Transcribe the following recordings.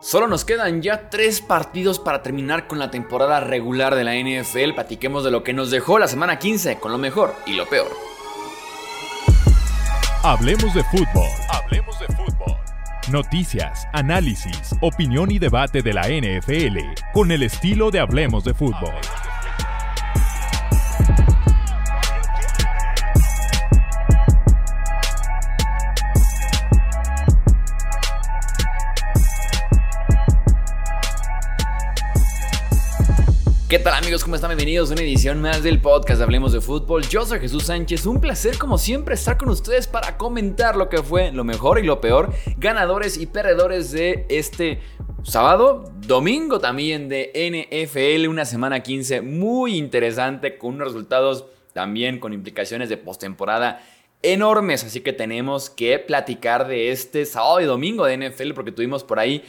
Solo nos quedan ya tres partidos para terminar con la temporada regular de la NFL. Platiquemos de lo que nos dejó la semana 15 con lo mejor y lo peor. Hablemos de fútbol. Hablemos de fútbol. Noticias, análisis, opinión y debate de la NFL con el estilo de Hablemos de fútbol. Están? Bienvenidos a una edición más del podcast Hablemos de Fútbol. Yo soy Jesús Sánchez. Un placer como siempre estar con ustedes para comentar lo que fue lo mejor y lo peor, ganadores y perdedores de este sábado, domingo también de NFL, una semana 15 muy interesante con unos resultados también con implicaciones de postemporada enormes, así que tenemos que platicar de este sábado y domingo de NFL porque tuvimos por ahí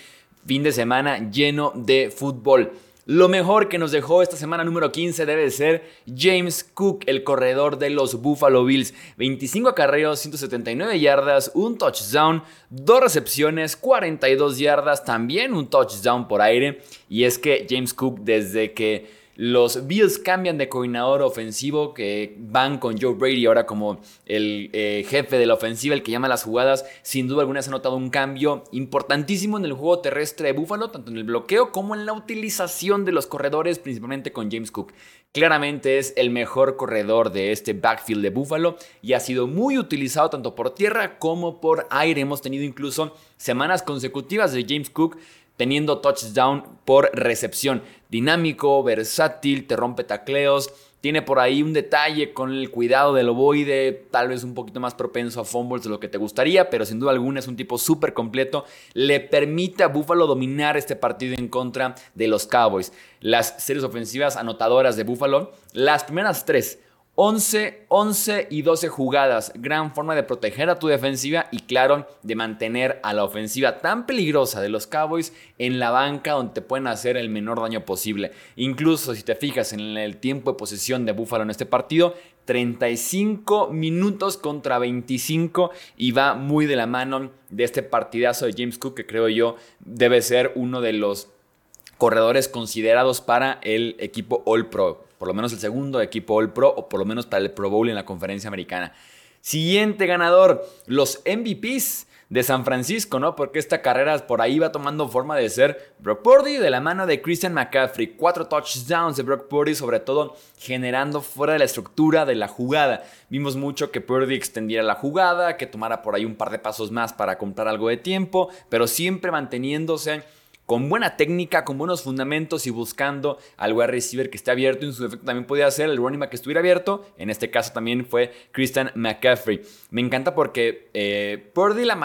fin de semana lleno de fútbol. Lo mejor que nos dejó esta semana número 15 debe ser James Cook, el corredor de los Buffalo Bills. 25 acarreos, 179 yardas, un touchdown, dos recepciones, 42 yardas, también un touchdown por aire. Y es que James Cook desde que los Bills cambian de coordinador ofensivo, que van con Joe Brady ahora como el eh, jefe de la ofensiva, el que llama las jugadas. Sin duda alguna se ha notado un cambio importantísimo en el juego terrestre de Buffalo, tanto en el bloqueo como en la utilización de los corredores, principalmente con James Cook. Claramente es el mejor corredor de este backfield de Buffalo y ha sido muy utilizado tanto por tierra como por aire. Hemos tenido incluso semanas consecutivas de James Cook teniendo touchdown por recepción. Dinámico, versátil, te rompe tacleos. Tiene por ahí un detalle con el cuidado del ovoide, tal vez un poquito más propenso a fumbles de lo que te gustaría, pero sin duda alguna es un tipo súper completo. Le permite a Buffalo dominar este partido en contra de los Cowboys. Las series ofensivas anotadoras de Buffalo, las primeras tres 11, 11 y 12 jugadas. Gran forma de proteger a tu defensiva y claro, de mantener a la ofensiva tan peligrosa de los Cowboys en la banca donde te pueden hacer el menor daño posible. Incluso si te fijas en el tiempo de posesión de Buffalo en este partido, 35 minutos contra 25 y va muy de la mano de este partidazo de James Cook que creo yo debe ser uno de los corredores considerados para el equipo All Pro por lo menos el segundo equipo All Pro o por lo menos para el Pro Bowl en la conferencia americana. Siguiente ganador, los MVPs de San Francisco, ¿no? Porque esta carrera por ahí va tomando forma de ser Brock Purdy de la mano de Christian McCaffrey. Cuatro touchdowns de Brock Purdy, sobre todo generando fuera de la estructura de la jugada. Vimos mucho que Purdy extendiera la jugada, que tomara por ahí un par de pasos más para comprar algo de tiempo, pero siempre manteniéndose con buena técnica, con buenos fundamentos y buscando al wide receiver que esté abierto. En su efecto también podía ser el running back que estuviera abierto. En este caso también fue Christian McCaffrey. Me encanta porque eh, Purdy la,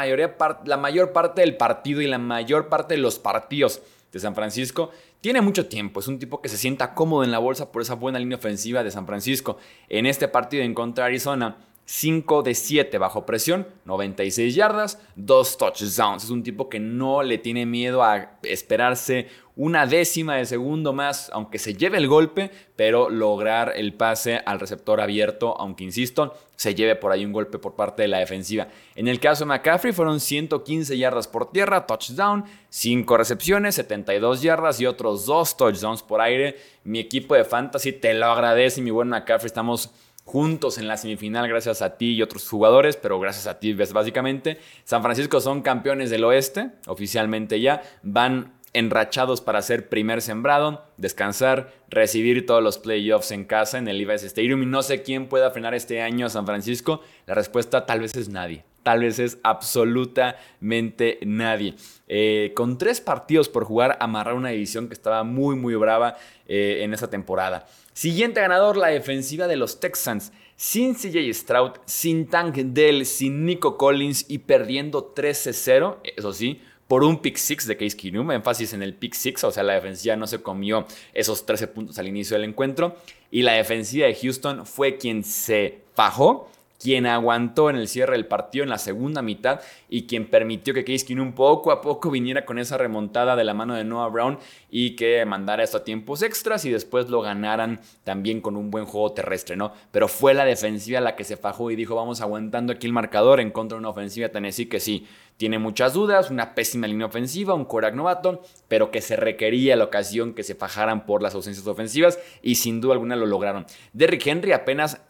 la mayor parte del partido y la mayor parte de los partidos de San Francisco tiene mucho tiempo, es un tipo que se sienta cómodo en la bolsa por esa buena línea ofensiva de San Francisco. En este partido en contra de Arizona, 5 de 7 bajo presión, 96 yardas, 2 touchdowns. Es un tipo que no le tiene miedo a esperarse una décima de segundo más, aunque se lleve el golpe, pero lograr el pase al receptor abierto, aunque insisto, se lleve por ahí un golpe por parte de la defensiva. En el caso de McCaffrey fueron 115 yardas por tierra, touchdown, 5 recepciones, 72 yardas y otros 2 touchdowns por aire. Mi equipo de fantasy te lo agradece, mi buen McCaffrey, estamos juntos en la semifinal gracias a ti y otros jugadores, pero gracias a ti básicamente. San Francisco son campeones del oeste, oficialmente ya, van enrachados para ser primer sembrado, descansar, recibir todos los playoffs en casa en el Levi's Stadium y no sé quién pueda frenar este año a San Francisco. La respuesta tal vez es nadie. Tal vez es absolutamente nadie. Eh, con tres partidos por jugar, amarrar una división que estaba muy, muy brava eh, en esa temporada. Siguiente ganador, la defensiva de los Texans. Sin CJ Stroud, sin Tank Dell, sin Nico Collins y perdiendo 13-0, eso sí, por un pick six de Case Keenum, énfasis en el pick six, o sea, la defensiva no se comió esos 13 puntos al inicio del encuentro y la defensiva de Houston fue quien se fajó quien aguantó en el cierre del partido en la segunda mitad y quien permitió que Case Keenum poco a poco viniera con esa remontada de la mano de Noah Brown y que mandara esto a tiempos extras y después lo ganaran también con un buen juego terrestre, ¿no? Pero fue la defensiva la que se fajó y dijo, vamos aguantando aquí el marcador en contra de una ofensiva Tennessee que sí, tiene muchas dudas, una pésima línea ofensiva, un Korak novato, pero que se requería la ocasión que se fajaran por las ausencias ofensivas y sin duda alguna lo lograron. Derrick Henry apenas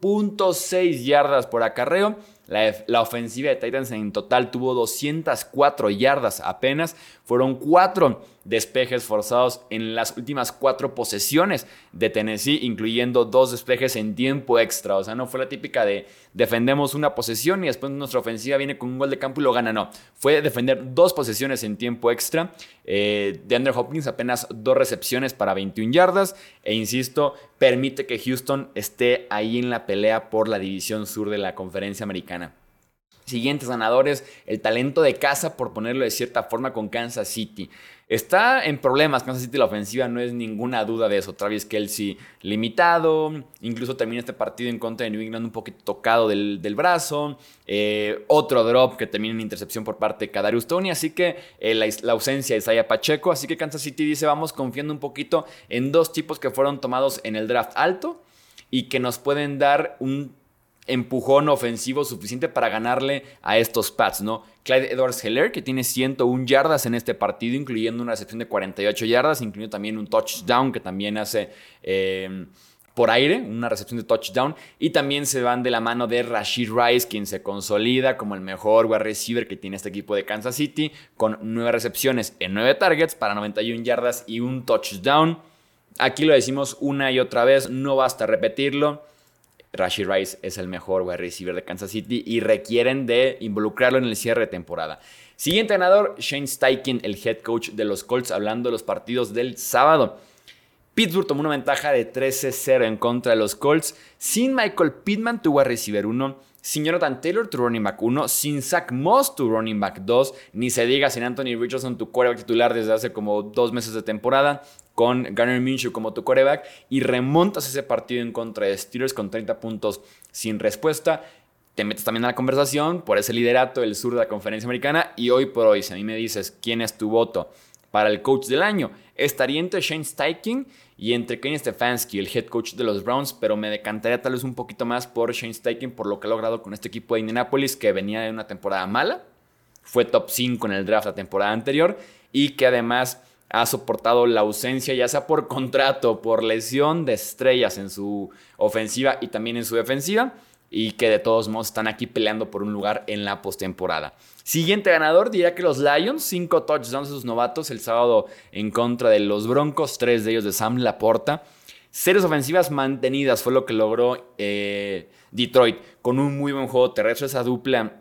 0.6 yardas por acarreo. La, ofensiva de Titans en total tuvo 204 yardas apenas. Fueron 4 despejes forzados en las últimas cuatro posesiones de Tennessee, incluyendo dos despejes en tiempo extra. O sea, no fue la típica de defendemos una posesión y después nuestra ofensiva viene con un gol de campo y lo gana. No, fue defender dos posesiones en tiempo extra. Eh, de Andrew Hopkins apenas dos recepciones para 21 yardas. E insisto, permite que Houston esté ahí en la pelea por la división sur de la conferencia americana. Siguientes ganadores, el talento de casa, por ponerlo de cierta forma, con Kansas City. Está en problemas Kansas City la ofensiva, no es ninguna duda de eso. Travis Kelsey limitado, incluso termina este partido en contra de New England un poquito tocado del, brazo. Eh, otro drop que termina en intercepción por parte de Kadarius Tony. Así que eh, la, la, ausencia de Isaiah Pacheco. Así que Kansas City dice: Vamos confiando un poquito en dos tipos que fueron tomados en el draft alto y que nos pueden dar un empujón ofensivo suficiente para ganarle a estos Pats, ¿no? Clyde Edwards Heller, que tiene 101 yardas en este partido, incluyendo una recepción de 48 yardas, incluyendo también un touchdown que también hace em, por aire, una recepción de touchdown. Y también se van de la mano de Rashid Rice, quien se consolida como el mejor wide receiver que tiene este equipo de Kansas City, con 9 recepciones en 9 targets para 91 yardas y un touchdown. Aquí lo decimos una y otra vez, no basta repetirlo. Rashi Rice es el mejor wide receiver de Kansas City y requieren de involucrarlo en el cierre de temporada. Siguiente ganador, Shane Steichen, el head coach de los Colts, hablando de los partidos del sábado. Pittsburgh tomó una ventaja de 13-0 en contra de los Colts. Sin Michael Pittman, tu wide receiver 1. Sin Jonathan Taylor, tu running back 1. Sin Zach Moss, tu running back 2. Ni se diga sin Anthony Richardson, tu quarterback titular desde hace como dos meses de temporada con Garner Minshew como tu coreback y remontas ese partido en contra de Steelers con 30 puntos sin respuesta. Te metes también a la conversación por ese liderato del sur de la conferencia americana y hoy por hoy, si a mí me dices quién es tu voto para el coach del año, estaría entre Shane Steichen y entre Kenny Stefanski, el head coach de los Browns, pero me decantaría tal vez un poquito más por Shane Steichen por lo que ha logrado con este equipo de Indianapolis que venía de una temporada mala, fue top 5 en el draft la temporada anterior y que además ha soportado la ausencia, ya sea por contrato, por lesión de estrellas en su ofensiva y también en su defensiva, y que de todos modos están aquí peleando por un lugar en la postemporada. Siguiente ganador, diría que los Lions, cinco touchdowns de sus novatos el sábado en contra de los Broncos, tres de ellos de Sam Laporta. Series ofensivas mantenidas fue lo que logró eh, Detroit con un muy buen juego terrestre. Esa dupla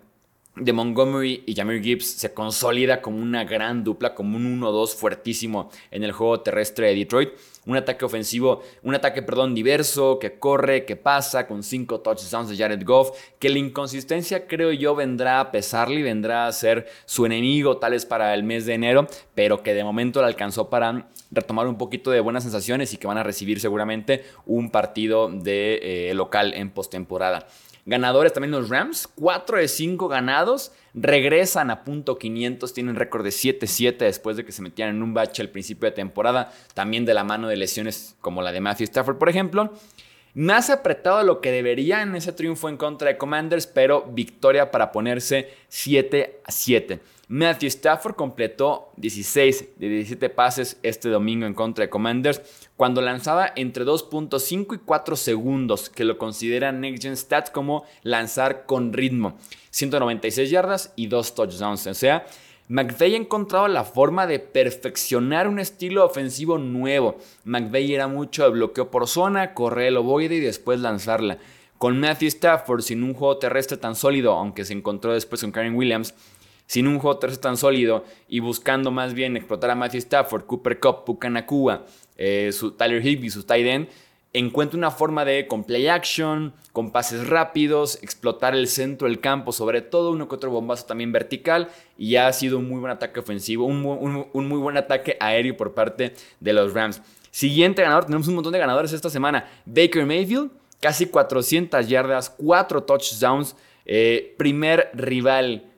de Montgomery y Jamir Gibbs se consolida como una gran dupla, como un 1-2 fuertísimo en el juego terrestre de Detroit. Un ataque ofensivo, un ataque, perdón, diverso, que corre, que pasa, con cinco touchdowns de Jared Goff, que la inconsistencia creo yo vendrá a pesarle y vendrá a ser su enemigo tal vez para el mes de enero, pero que de momento le alcanzó para retomar un poquito de buenas sensaciones y que van a recibir seguramente un partido de eh, local en postemporada. Ganadores también los Rams, 4 de 5 ganados, regresan a punto 500, tienen récord de 7-7 después de que se metían en un bache al principio de temporada, también de la mano de lesiones como la de Matthew Stafford, por ejemplo. Más apretado lo que debería en ese triunfo en contra de Commanders, pero victoria para ponerse 7 a 7. Matthew Stafford completó 16 de 17 pases este domingo en contra de Commanders cuando lanzaba entre 2.5 y 4 segundos, que lo consideran Next Gen Stats como lanzar con ritmo. 196 yardas y 2 touchdowns. O sea, McVeigh ha encontrado la forma de perfeccionar un estilo ofensivo nuevo. McVeigh era mucho de bloqueo por zona, correr el ovoide y después lanzarla. Con Matthew Stafford, sin un juego terrestre tan sólido, aunque se encontró después con Karen Williams, sin un juego terrestre tan sólido y buscando más bien explotar a Matthew Stafford, Cooper Cup, Pucanacua, eh, su Tyler Higby, su tight end, encuentra una forma de con play action, con pases rápidos, explotar el centro del campo, sobre todo uno que otro bombazo también vertical, y ha sido un muy buen ataque ofensivo, un, un muy buen ataque aéreo por parte de los Rams. Siguiente ganador, tenemos un montón de ganadores esta semana. Baker Mayfield, casi 400 yardas, 4 touchdowns, eh, primer rival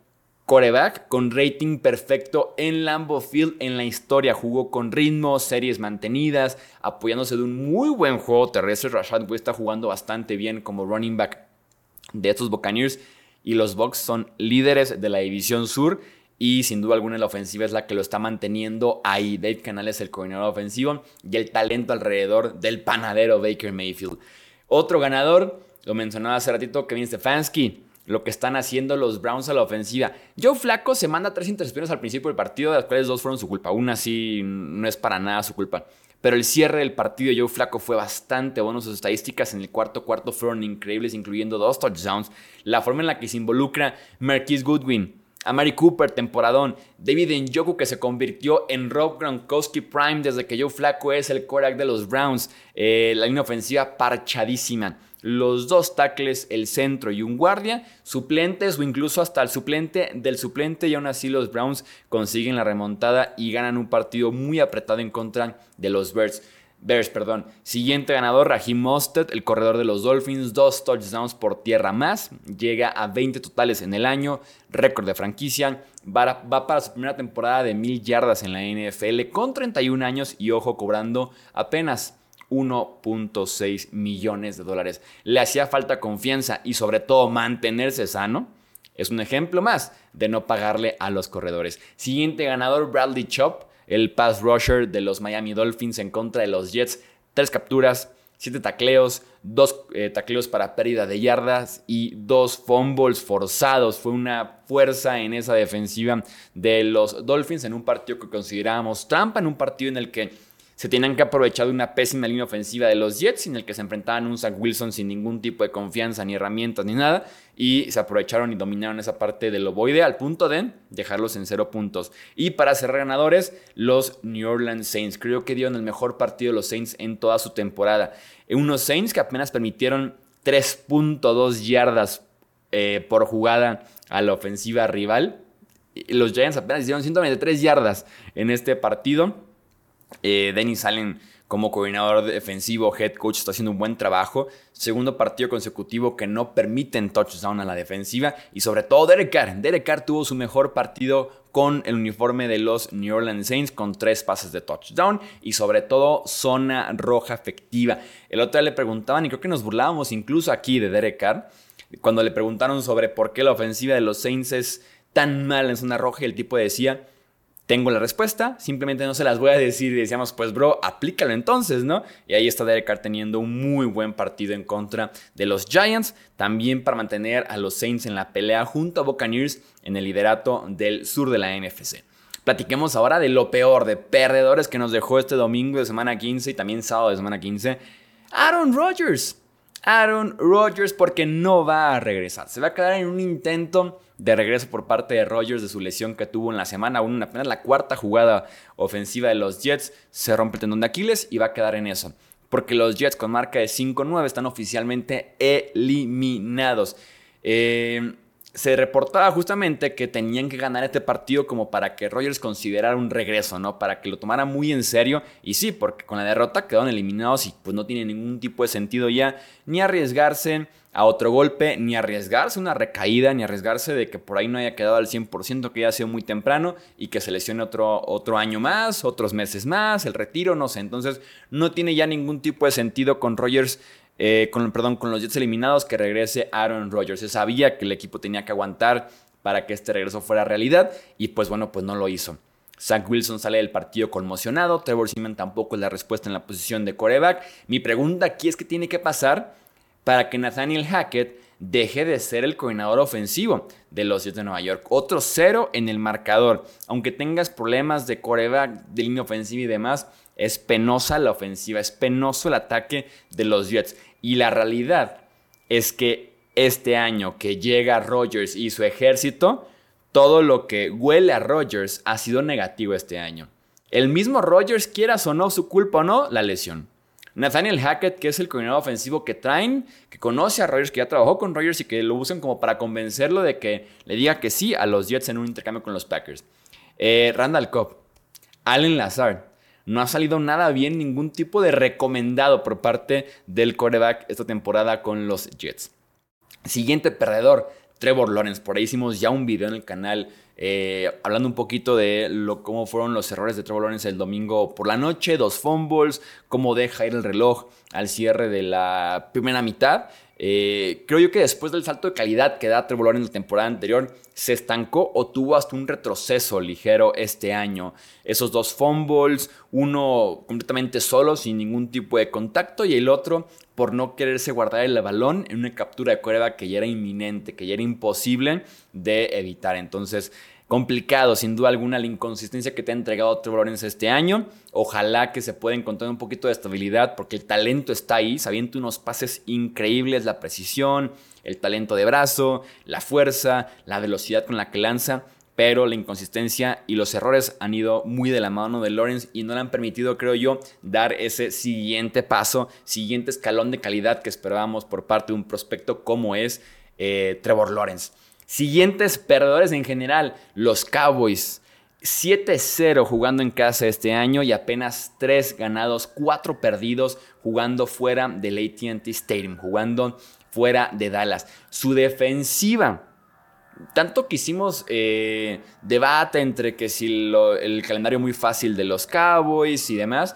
coreback con rating perfecto en Lambeau Field en la historia. Jugó con ritmo, series mantenidas, apoyándose de un muy buen juego terrestre. Rashad Wood está jugando bastante bien como running back de estos Buccaneers y los Bucks son líderes de la división sur y sin duda alguna la ofensiva es la que lo está manteniendo ahí. Dave Canales, el coordinador ofensivo y el talento alrededor del panadero Baker Mayfield. Otro ganador, lo mencionaba hace ratito, Kevin Stefanski lo que están haciendo los Browns a la ofensiva. Joe Flaco se manda tres intercepciones al principio del partido, de las cuales dos fueron su culpa. Una sí no es para nada su culpa. Pero el cierre del partido de Joe Flaco fue bastante bueno. Sus estadísticas en el cuarto cuarto fueron increíbles, incluyendo dos touchdowns. La forma en la que se involucra Marquise Goodwin, Amari Cooper, temporadón. David Njoku, que se convirtió en Rob Gronkowski Prime desde que Joe Flaco es el quarterback de los Browns. Eh, la línea ofensiva parchadísima los dos tackles, el centro y un guardia, suplentes o incluso hasta el suplente del suplente y aún así los Browns consiguen la remontada y ganan un partido muy apretado en contra de los Bears. Bears, perdón. Siguiente ganador, Raheem Mostert, el corredor de los Dolphins, dos touchdowns por tierra más, llega a 20 totales en el año, récord de franquicia, va, para su primera temporada de mil yardas en la NFL con 31 años y ojo cobrando apenas 1.6 millones de dólares. Le hacía falta confianza y sobre todo mantenerse sano. Es un ejemplo más de no pagarle a los corredores. Siguiente ganador, Bradley Chop, el pass rusher de los Miami Dolphins en contra de los Jets. Tres capturas, siete tacleos, dos eh, tacleos para pérdida de yardas y dos fumbles forzados. Fue una fuerza en esa defensiva de los Dolphins en un partido que considerábamos trampa, en un partido en el que se tenían que aprovechar de una pésima línea ofensiva de los Jets en el que se enfrentaban un Zach Wilson sin ningún tipo de confianza ni herramientas ni nada y se aprovecharon y dominaron esa parte del ovoide al punto de dejarlos en cero puntos. Y para ser ganadores, los New Orleans Saints. Creo que dieron el mejor partido de los Saints en toda su temporada. Unos Saints que apenas permitieron 3.2 yardas eh, por jugada a la ofensiva rival. Los Giants apenas hicieron 123 yardas en este partido. Eh, Dennis Allen como coordinador defensivo, head coach, está haciendo un buen trabajo. Segundo partido consecutivo que no permiten touchdown a la defensiva. Y sobre todo Derek Carr. Derek Carr tuvo su mejor partido con el uniforme de los New Orleans Saints con tres pases de touchdown y sobre todo zona roja efectiva. El otro día le preguntaban y creo que nos burlábamos incluso aquí de Derek Carr cuando le preguntaron sobre por qué la ofensiva de los Saints es tan mal en zona roja y el tipo decía tengo la respuesta, simplemente no se las voy a decir y decíamos, pues bro, aplícalo entonces, ¿no? Y ahí está Derek Carr teniendo un muy buen partido en contra de los Giants, también para mantener a los Saints en la pelea junto a Buccaneers en el liderato del sur de la NFC. Platiquemos ahora de lo peor, de perdedores que nos dejó este domingo de semana 15 y también sábado de semana 15. Aaron Rodgers. Aaron Rodgers porque no va a regresar. Se va a quedar en un intento de regreso por parte de Rodgers de su lesión que tuvo en la semana 1, apenas la cuarta jugada ofensiva de los Jets. Se rompe el tendón de Aquiles y va a quedar en eso. Porque los Jets con marca de 5-9 están oficialmente eliminados. Eh, se reportaba justamente que tenían que ganar este partido como para que Rogers considerara un regreso, ¿no? Para que lo tomara muy en serio. Y sí, porque con la derrota quedaron eliminados y pues no tiene ningún tipo de sentido ya ni arriesgarse a otro golpe, ni arriesgarse una recaída, ni arriesgarse de que por ahí no haya quedado al 100%, que ya ha sido muy temprano y que se lesione otro, otro año más, otros meses más, el retiro, no sé. Entonces no tiene ya ningún tipo de sentido con Rogers eh, con, perdón, con los Jets eliminados, que regrese Aaron Rodgers. Se sabía que el equipo tenía que aguantar para que este regreso fuera realidad y pues bueno, pues no lo hizo. Zach Wilson sale del partido conmocionado, Trevor Seaman tampoco es la respuesta en la posición de coreback. Mi pregunta aquí es qué tiene que pasar para que Nathaniel Hackett deje de ser el coordinador ofensivo de los Jets de Nueva York. Otro cero en el marcador. Aunque tengas problemas de coreback, de línea ofensiva y demás, es penosa la ofensiva, es penoso el ataque de los Jets. Y la realidad es que este año que llega Rodgers y su ejército, todo lo que huele a Rodgers ha sido negativo este año. El mismo Rodgers, quieras o no, su culpa o no, la lesión. Nathaniel Hackett, que es el coordinador ofensivo que traen, que conoce a Rodgers, que ya trabajó con Rodgers y que lo usan como para convencerlo de que le diga que sí a los Jets en un intercambio con los Packers. Eh, Randall Cobb, Allen Lazard, no ha salido nada bien ningún tipo de recomendado por parte del coreback esta temporada con los Jets. Siguiente perdedor, Trevor Lawrence. Por ahí hicimos ya un video en el canal eh, hablando un poquito de lo, cómo fueron los errores de Trevor Lawrence el domingo por la noche, dos fumbles, cómo deja ir el reloj al cierre de la primera mitad. Eh, creo yo que después del salto de calidad que da Trevor Lawrence en la temporada anterior, se estancó o tuvo hasta un retroceso ligero este año. Esos dos fumbles, uno completamente solo, sin ningún tipo de contacto, y el otro por no quererse guardar el balón en una captura de cuerda que ya era inminente, que ya era imposible de evitar. Entonces, complicado, sin duda alguna, la inconsistencia que te ha entregado Trevor Lawrence este año. Ojalá que se pueda encontrar un poquito de estabilidad, porque el talento está ahí, sabiendo unos pases increíbles, la precisión, el talento de brazo, la fuerza, la velocidad con la que lanza. Pero la inconsistencia y los errores han ido muy de la mano de Lawrence y no le han permitido, creo yo, dar ese siguiente paso, siguiente escalón de calidad que esperábamos por parte de un prospecto como es eh, Trevor Lawrence. Siguientes perdedores en general, los Cowboys. 7-0 jugando en casa este año y apenas 3 ganados, 4 perdidos jugando fuera del ATT Stadium, jugando fuera de Dallas. Su defensiva, tanto que hicimos eh, debate entre que si el calendario muy fácil de los Cowboys y demás,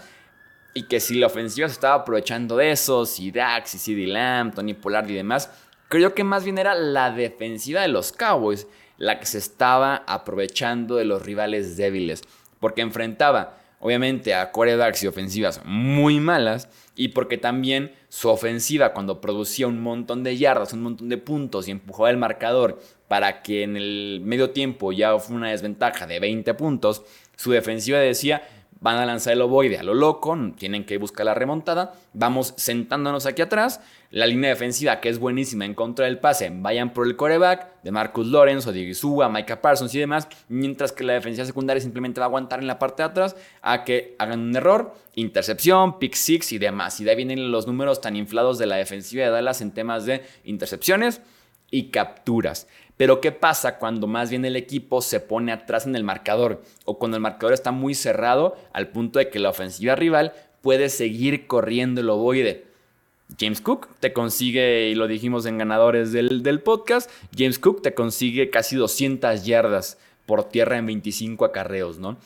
y que si la ofensiva se estaba aprovechando de eso, si Dax y CD Lamb, Tony Pollard y demás, Creo que más bien era la defensiva de los Cowboys la que se estaba aprovechando de los rivales débiles. Porque enfrentaba, obviamente, a corebacks y ofensivas muy malas. Y porque también su ofensiva, cuando producía un montón de yardas, un montón de puntos y empujaba el marcador para que en el medio tiempo ya fue una desventaja de 20 puntos, su defensiva decía, van a lanzar el ovoide a lo loco, tienen que buscar la remontada, vamos sentándonos aquí atrás, la línea defensiva que es buenísima en contra del pase, vayan por el coreback de Marcus Lawrence o de Gisua, Micah Parsons y demás, mientras que la defensiva secundaria simplemente va a aguantar en la parte de atrás a que hagan un error, intercepción, pick six y demás. Y de ahí vienen los números tan inflados de la defensiva de Dallas en temas de intercepciones y capturas. Pero ¿qué pasa cuando más bien el equipo se pone atrás en el marcador o cuando el marcador está muy cerrado al punto de que la ofensiva rival puede seguir corriendo el ovoide? James Cook te consigue, y lo dijimos en ganadores del, del, podcast, James Cook te consigue casi 200 yardas por tierra en 25 acarreos, ¿no?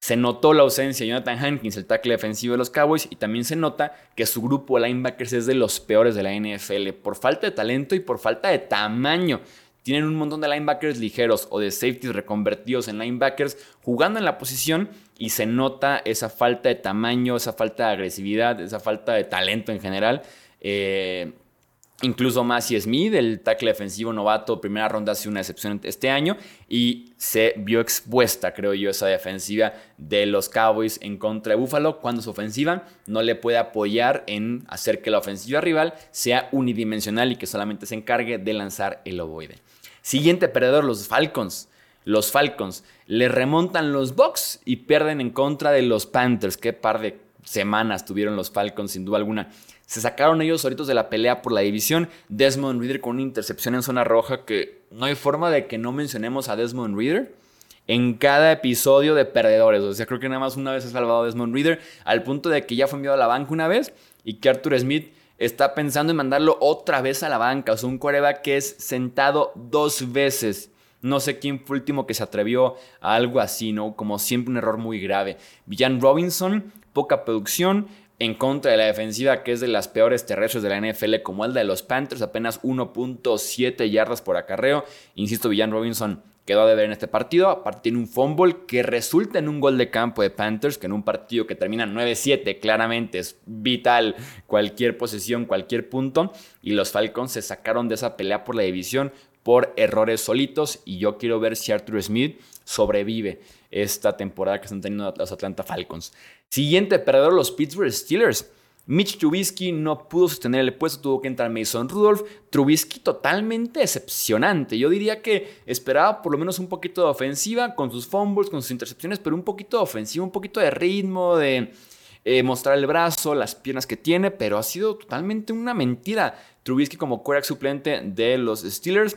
Se notó la ausencia de Jonathan Hankins, el tackle defensivo de los Cowboys, y también se nota que su grupo de linebackers es de los peores de la NFL, por falta de talento y por falta de tamaño. Tienen un montón de linebackers ligeros o de safeties reconvertidos en linebackers jugando en la posición y se nota esa falta de tamaño, esa falta de agresividad, esa falta de talento en general. Eh, incluso Massey Smith, el tackle defensivo novato, primera ronda, hace una excepción este año y se vio expuesta, creo yo, esa defensiva de los Cowboys en contra de Buffalo cuando su ofensiva no le puede apoyar en hacer que la ofensiva rival sea unidimensional y que solamente se encargue de lanzar el ovoide. Siguiente perdedor, los Falcons. Los Falcons le remontan los Bucks y pierden en contra de los Panthers. Qué par de semanas tuvieron los Falcons, sin duda alguna. Se sacaron ellos solitos de la pelea por la división. Desmond Reader con una intercepción en zona roja que no hay forma de que no mencionemos a Desmond Reader en cada episodio de perdedores. O sea, creo que nada más una vez ha salvado a Desmond Reader al punto de que ya fue enviado a la banca una vez y que Arthur Smith está pensando en mandarlo otra vez a la banca. O sea, un coreback que es sentado dos veces. No sé quién fue el último que se atrevió a algo así, ¿no? Como siempre un error muy grave. Villan Robinson, poca producción en contra de la defensiva que es de las peores terrestres de la NFL como el de los Panthers, apenas 1.7 yardas por acarreo. Insisto, Villan Robinson quedó de ver en este partido. Aparte tiene un fumble que resulta en un gol de campo de Panthers, que en un partido que termina 9-7 claramente es vital cualquier posesión, cualquier punto. Y los Falcons se sacaron de esa pelea por la división por errores solitos y yo quiero ver si Arthur Smith sobrevive esta temporada que están teniendo los Atlanta Falcons. Siguiente perdedor, los Pittsburgh Steelers. Mitch Trubisky no pudo sostener el puesto, tuvo que entrar Mason Rudolph. Trubisky totalmente decepcionante. Yo diría que esperaba por lo menos un poquito de ofensiva con sus fumbles, con sus intercepciones, pero un poquito de ofensiva, un poquito de ritmo, de eh, mostrar el brazo, las piernas que tiene, pero ha sido totalmente una mentira. Trubisky como quarterback suplente de los Steelers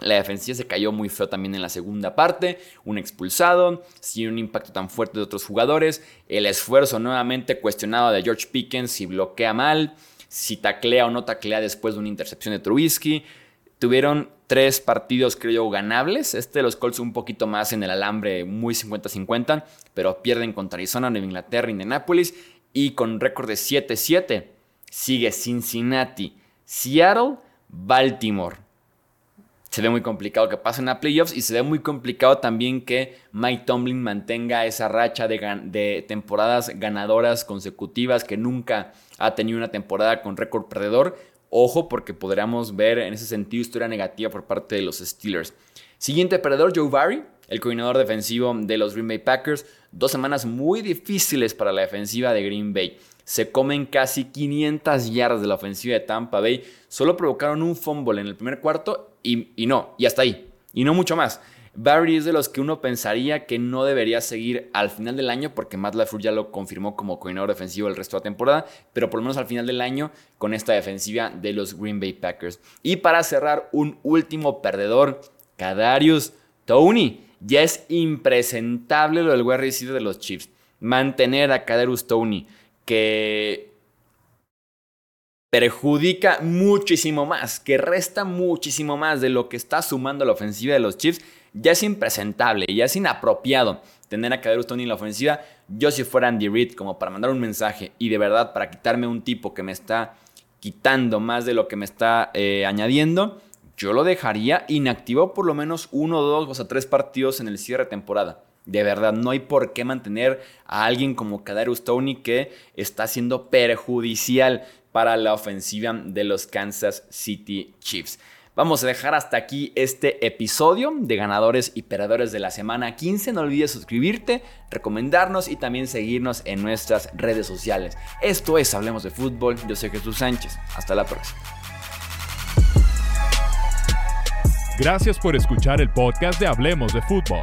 La defensiva se cayó muy feo también en la segunda parte, un expulsado, sin un impacto tan fuerte de otros jugadores, el esfuerzo nuevamente cuestionado de George Pickens si bloquea mal, si taclea o no taclea después de una intercepción de Trubisky. Tuvieron tres partidos, creo yo, ganables. Este de los Colts un poquito más en el alambre, muy 50-50, pero pierden contra Arizona, Nueva Inglaterra, Indianapolis y con récord de 7-7 sigue Cincinnati, Seattle, Baltimore se ve muy complicado que pasen a playoffs y se ve muy complicado también que Mike Tomlin mantenga esa racha de, temporadas ganadoras consecutivas que nunca ha tenido una temporada con récord perdedor. Ojo porque podríamos ver en ese sentido historia negativa por parte de los Steelers. Siguiente perdedor, Joe Barry, el coordinador defensivo de los Green Bay Packers. Dos semanas muy difíciles para la defensiva de Green Bay se comen casi 500 yardas de la ofensiva de Tampa Bay. Solo provocaron un fumble en el primer cuarto y, no, y hasta ahí. Y no mucho más. Barry es de los que uno pensaría que no debería seguir al final del año, porque Matt LaFleur ya lo confirmó como coordinador defensivo el resto de la temporada, pero por lo menos al final del año con esta defensiva de los Green Bay Packers. Y para cerrar, un último perdedor, Kadarius Tony. Ya es impresentable lo del wide de los Chiefs. Mantener a Kadarius Tony que perjudica muchísimo más, que resta muchísimo más de lo que está sumando la ofensiva de los Chiefs, ya es impresentable, ya es inapropiado tener a Kadarius Tony en la ofensiva. Yo si fuera Andy Reid como para mandar un mensaje y de verdad para quitarme un tipo que me está quitando más de lo que me está eh, añadiendo, yo lo dejaría inactivo por lo menos uno, dos o sea, tres partidos en el cierre de temporada. De verdad, no hay por qué mantener a alguien como Kadarius Tony que está siendo perjudicial para la ofensiva de los Kansas City Chiefs. Vamos a dejar hasta aquí este episodio de ganadores y perdedores de la semana 15. No olvides suscribirte, recomendarnos y también seguirnos en nuestras redes sociales. Esto es Hablemos de Fútbol. Yo soy Jesús Sánchez. Hasta la próxima. Gracias por escuchar el podcast de Hablemos de Fútbol.